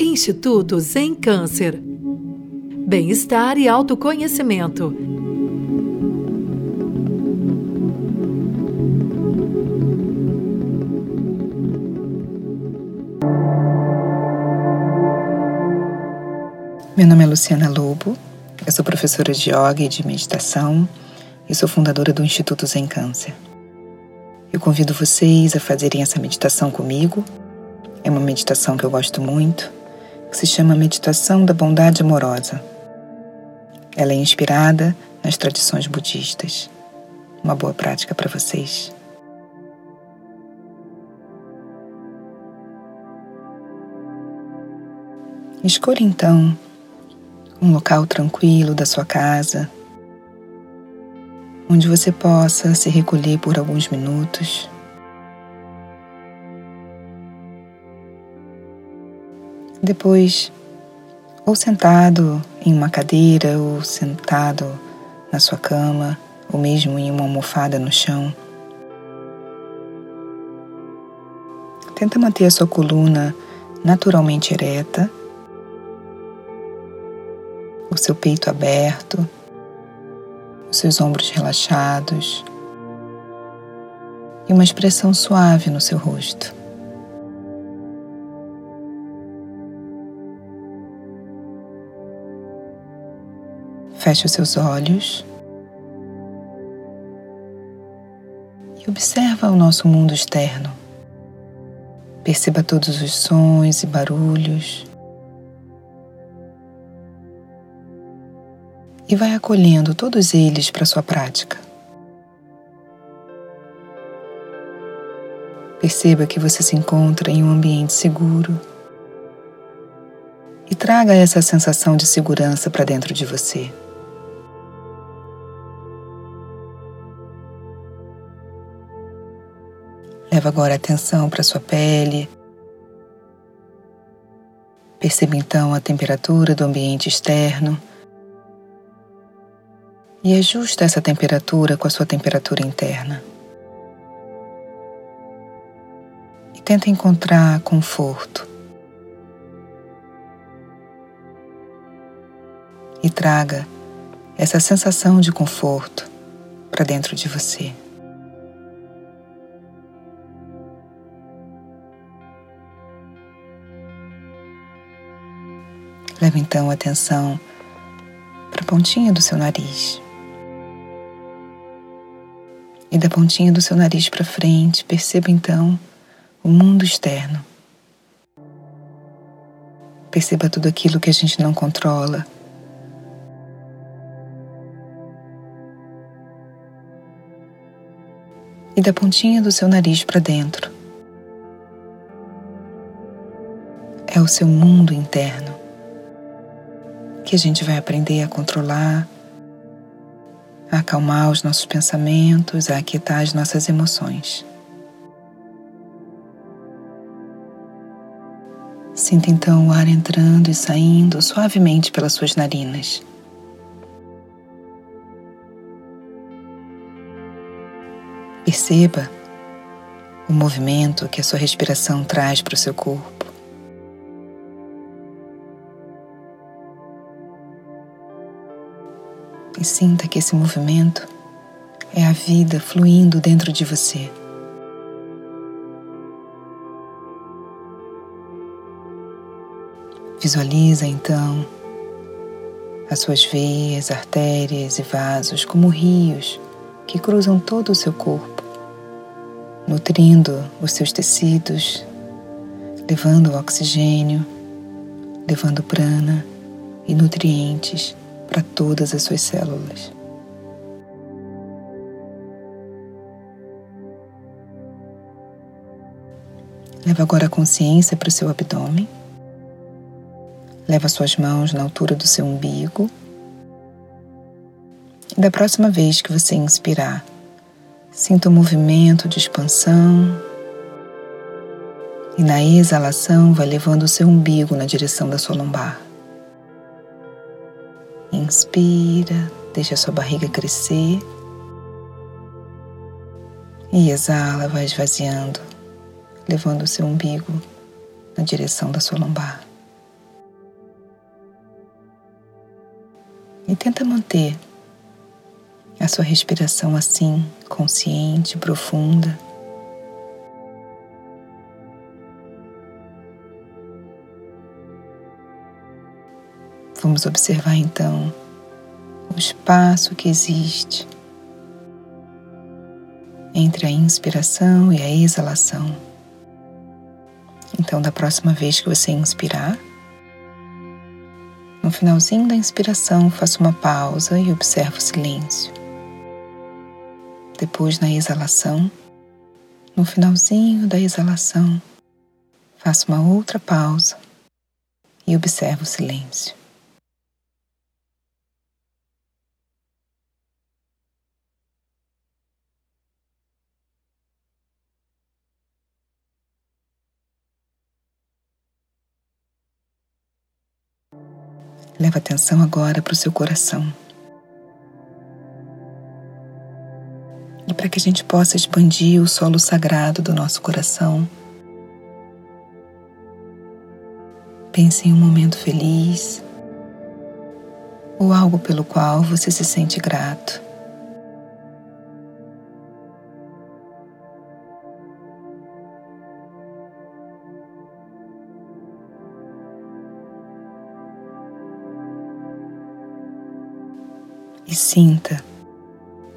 Instituto Zen Câncer. Bem-estar e autoconhecimento. Meu nome é Luciana Lobo, eu sou professora de yoga e de meditação e sou fundadora do Instituto Zen Câncer. Eu convido vocês a fazerem essa meditação comigo. É uma meditação que eu gosto muito, que se chama Meditação da Bondade Amorosa. Ela é inspirada nas tradições budistas. Uma boa prática para vocês. Escolha então um local tranquilo da sua casa, onde você possa se recolher por alguns minutos. Depois, ou sentado em uma cadeira, ou sentado na sua cama, ou mesmo em uma almofada no chão. Tenta manter a sua coluna naturalmente ereta o seu peito aberto, os seus ombros relaxados e uma expressão suave no seu rosto. Feche os seus olhos e observa o nosso mundo externo. Perceba todos os sons e barulhos e vai acolhendo todos eles para sua prática. Perceba que você se encontra em um ambiente seguro traga essa sensação de segurança para dentro de você. Leva agora atenção para sua pele. Perceba então a temperatura do ambiente externo e ajusta essa temperatura com a sua temperatura interna. E tenta encontrar conforto. E traga essa sensação de conforto para dentro de você. Leve então atenção para a pontinha do seu nariz. E da pontinha do seu nariz para frente, perceba então o mundo externo. Perceba tudo aquilo que a gente não controla. E da pontinha do seu nariz para dentro. É o seu mundo interno que a gente vai aprender a controlar a acalmar os nossos pensamentos, a aquietar as nossas emoções. Sinta então o ar entrando e saindo suavemente pelas suas narinas. Perceba o movimento que a sua respiração traz para o seu corpo. e sinta que esse movimento é a vida fluindo dentro de você. Visualiza então as suas veias, artérias e vasos como rios que cruzam todo o seu corpo, nutrindo os seus tecidos, levando oxigênio, levando prana e nutrientes para todas as suas células. Leva agora a consciência para o seu abdômen. Leva suas mãos na altura do seu umbigo. E da próxima vez que você inspirar, sinta o um movimento de expansão. E na exalação, vai levando o seu umbigo na direção da sua lombar. Inspira, deixa a sua barriga crescer. E exala, vai esvaziando, levando o seu umbigo na direção da sua lombar. E tenta manter a sua respiração assim, consciente, profunda. Vamos observar então o espaço que existe entre a inspiração e a exalação. Então, da próxima vez que você inspirar, no finalzinho da inspiração, faça uma pausa e observe o silêncio. Depois, na exalação, no finalzinho da exalação, faça uma outra pausa e observe o silêncio. Leva atenção agora para o seu coração. Para que a gente possa expandir o solo sagrado do nosso coração, pense em um momento feliz ou algo pelo qual você se sente grato. e sinta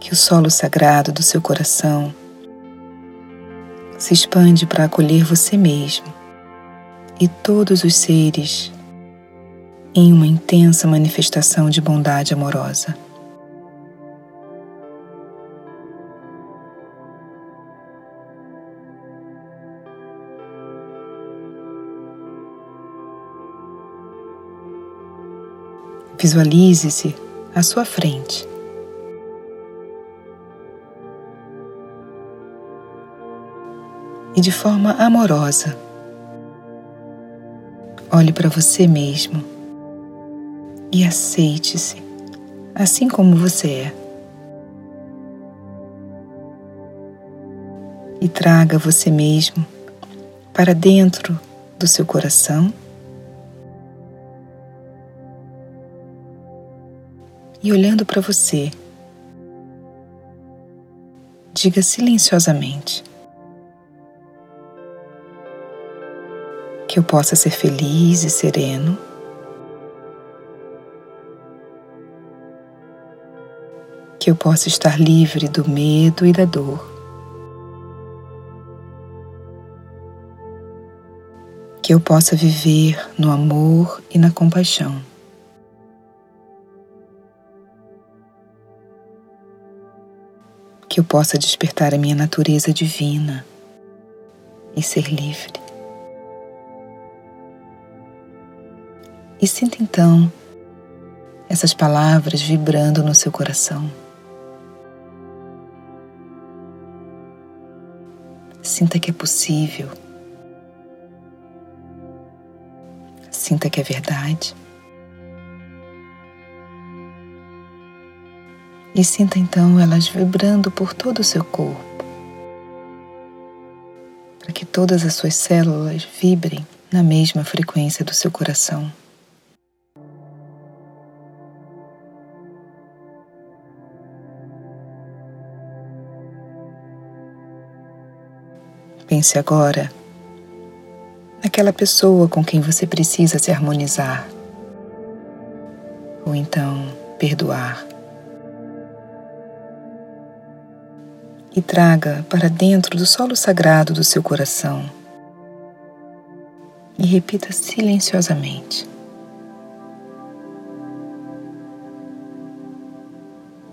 que o solo sagrado do seu coração se expande para acolher você mesmo e todos os seres em uma intensa manifestação de bondade amorosa. Visualize-se à sua frente. E de forma amorosa, olhe para você mesmo e aceite-se assim como você é. E traga você mesmo para dentro do seu coração e olhando para você, diga silenciosamente que eu possa ser feliz e sereno. Que eu possa estar livre do medo e da dor. Que eu possa viver no amor e na compaixão. que eu possa despertar a minha natureza divina e ser livre. E sinta então essas palavras vibrando no seu coração. Sinta que é possível. Sinta que é verdade. E sinta então elas vibrando por todo o seu corpo, para que todas as suas células vibrem na mesma frequência do seu coração. Pense agora naquela pessoa com quem você precisa se harmonizar, ou então perdoar. e traga para dentro do solo sagrado do seu coração. E repita silenciosamente: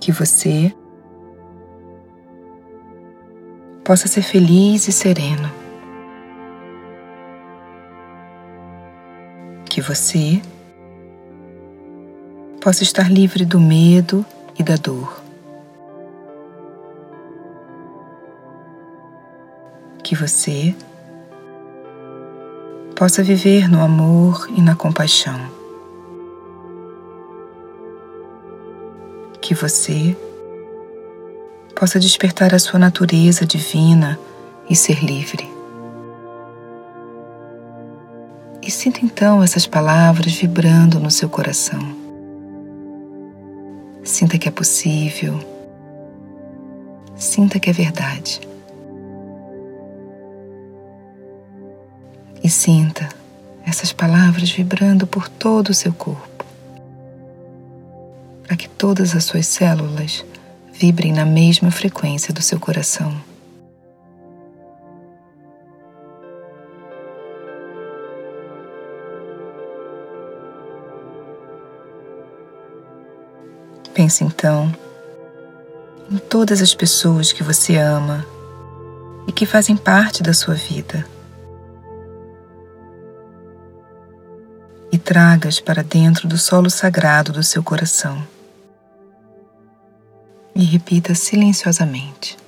Que você possa ser feliz e sereno. Que você possa estar livre do medo e da dor. que você possa viver no amor e na compaixão. Que você possa despertar a sua natureza divina e ser livre. E sinta então essas palavras vibrando no seu coração. Sinta que é possível. Sinta que é verdade. E sinta essas palavras vibrando por todo o seu corpo, para que todas as suas células vibrem na mesma frequência do seu coração. Pense então em todas as pessoas que você ama e que fazem parte da sua vida. E tragas para dentro do solo sagrado do seu coração. Repita silenciosamente: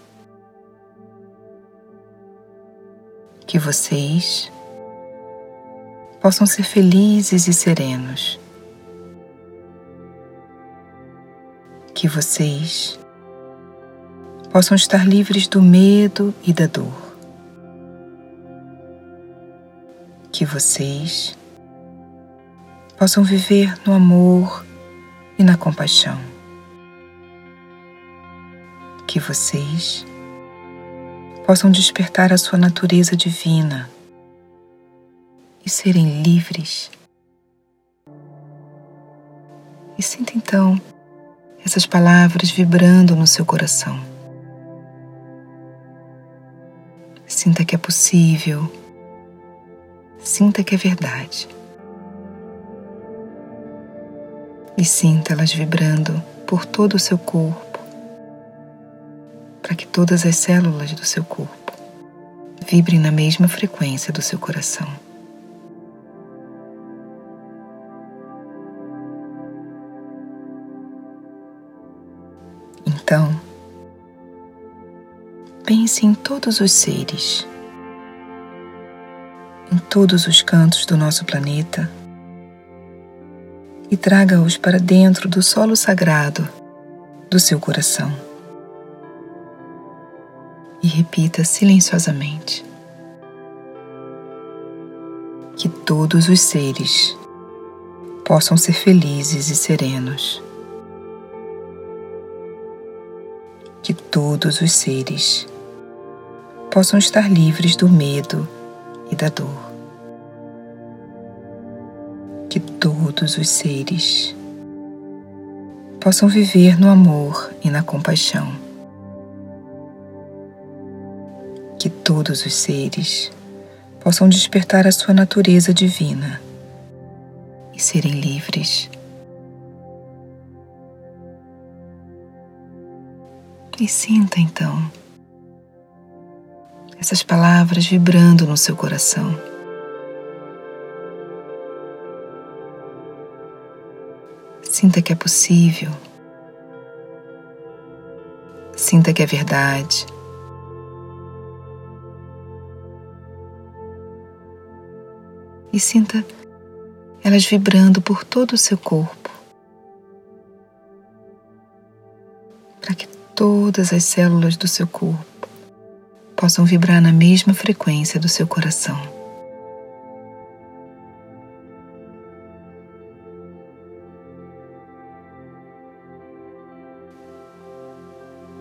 Que vocês possam ser felizes e serenos que vocês possam estar livres do medo e da dor. Que vocês possam viver no amor e na compaixão. Que vocês possam despertar a sua natureza divina e serem livres. E sinta então essas palavras vibrando no seu coração. Sinta que é possível. Sinta que é verdade. E sinta elas vibrando por todo o seu corpo, para que todas as células do seu corpo vibrem na mesma frequência do seu coração. Então, pense em todos os seres, em todos os cantos do nosso planeta e traga-os para dentro do solo sagrado do seu coração. E repita silenciosamente: Que todos os seres possam ser felizes e serenos que todos os seres possam estar livres do medo e da dor. Que todos os seres possam viver no amor e na compaixão. Todos os seres possam despertar a sua natureza divina e serem livres E sinta então essas palavras vibrando no seu coração. Sinta que é possível. Sinta que é verdade. E sinta elas vibrando por todo o seu corpo. Para que todas as células do seu corpo possam vibrar na mesma frequência do seu coração.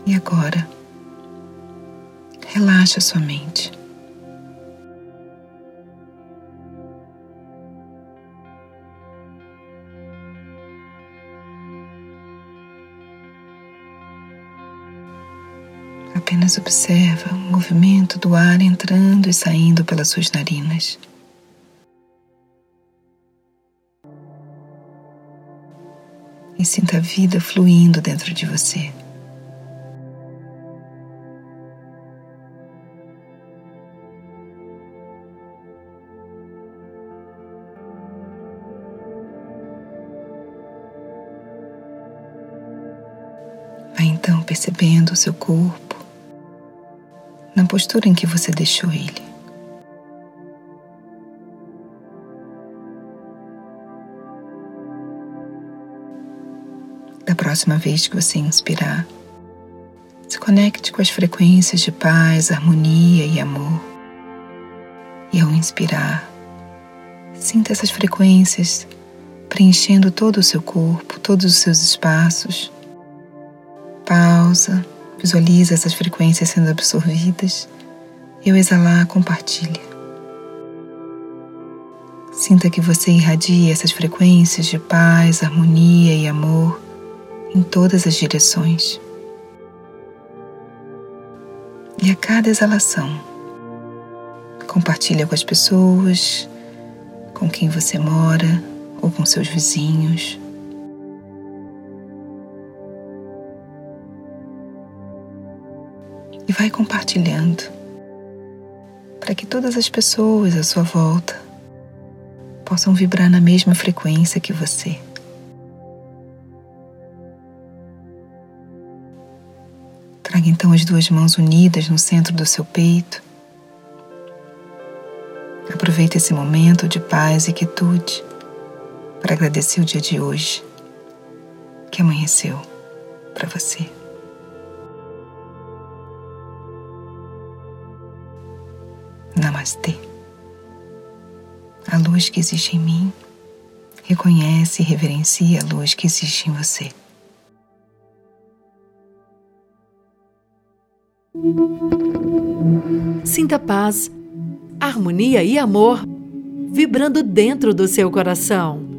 E agora, relaxa sua mente. Apenas observa o movimento do ar entrando e saindo pelas suas narinas. E sinta a vida fluindo dentro de você. Vai então percebendo o seu corpo na postura em que você deixou ele. Da próxima vez que você inspirar, se conecte com as frequências de paz, harmonia e amor. E ao inspirar, Sinta essas frequências preenchendo todo o seu corpo, todos os seus espaços. Pausa, visualiza essas frequências sendo absorvidas e ao exalar, compartilha. Sinta que você irradia essas frequências de paz, harmonia e amor em todas as direções. E a cada exalação, compartilha com as pessoas, com quem você mora ou com seus vizinhos. E vai compartilhando para que todas as pessoas à sua volta possam vibrar na mesma frequência que você. Traga então as duas mãos unidas no centro do seu peito Aproveite esse momento de paz e quietude para agradecer o dia de hoje que amanheceu para você. Namastê. A luz que existe em mim reconhece e reverencia a luz que existe em você. Sinta paz harmonia e amor vibrando dentro do seu coração.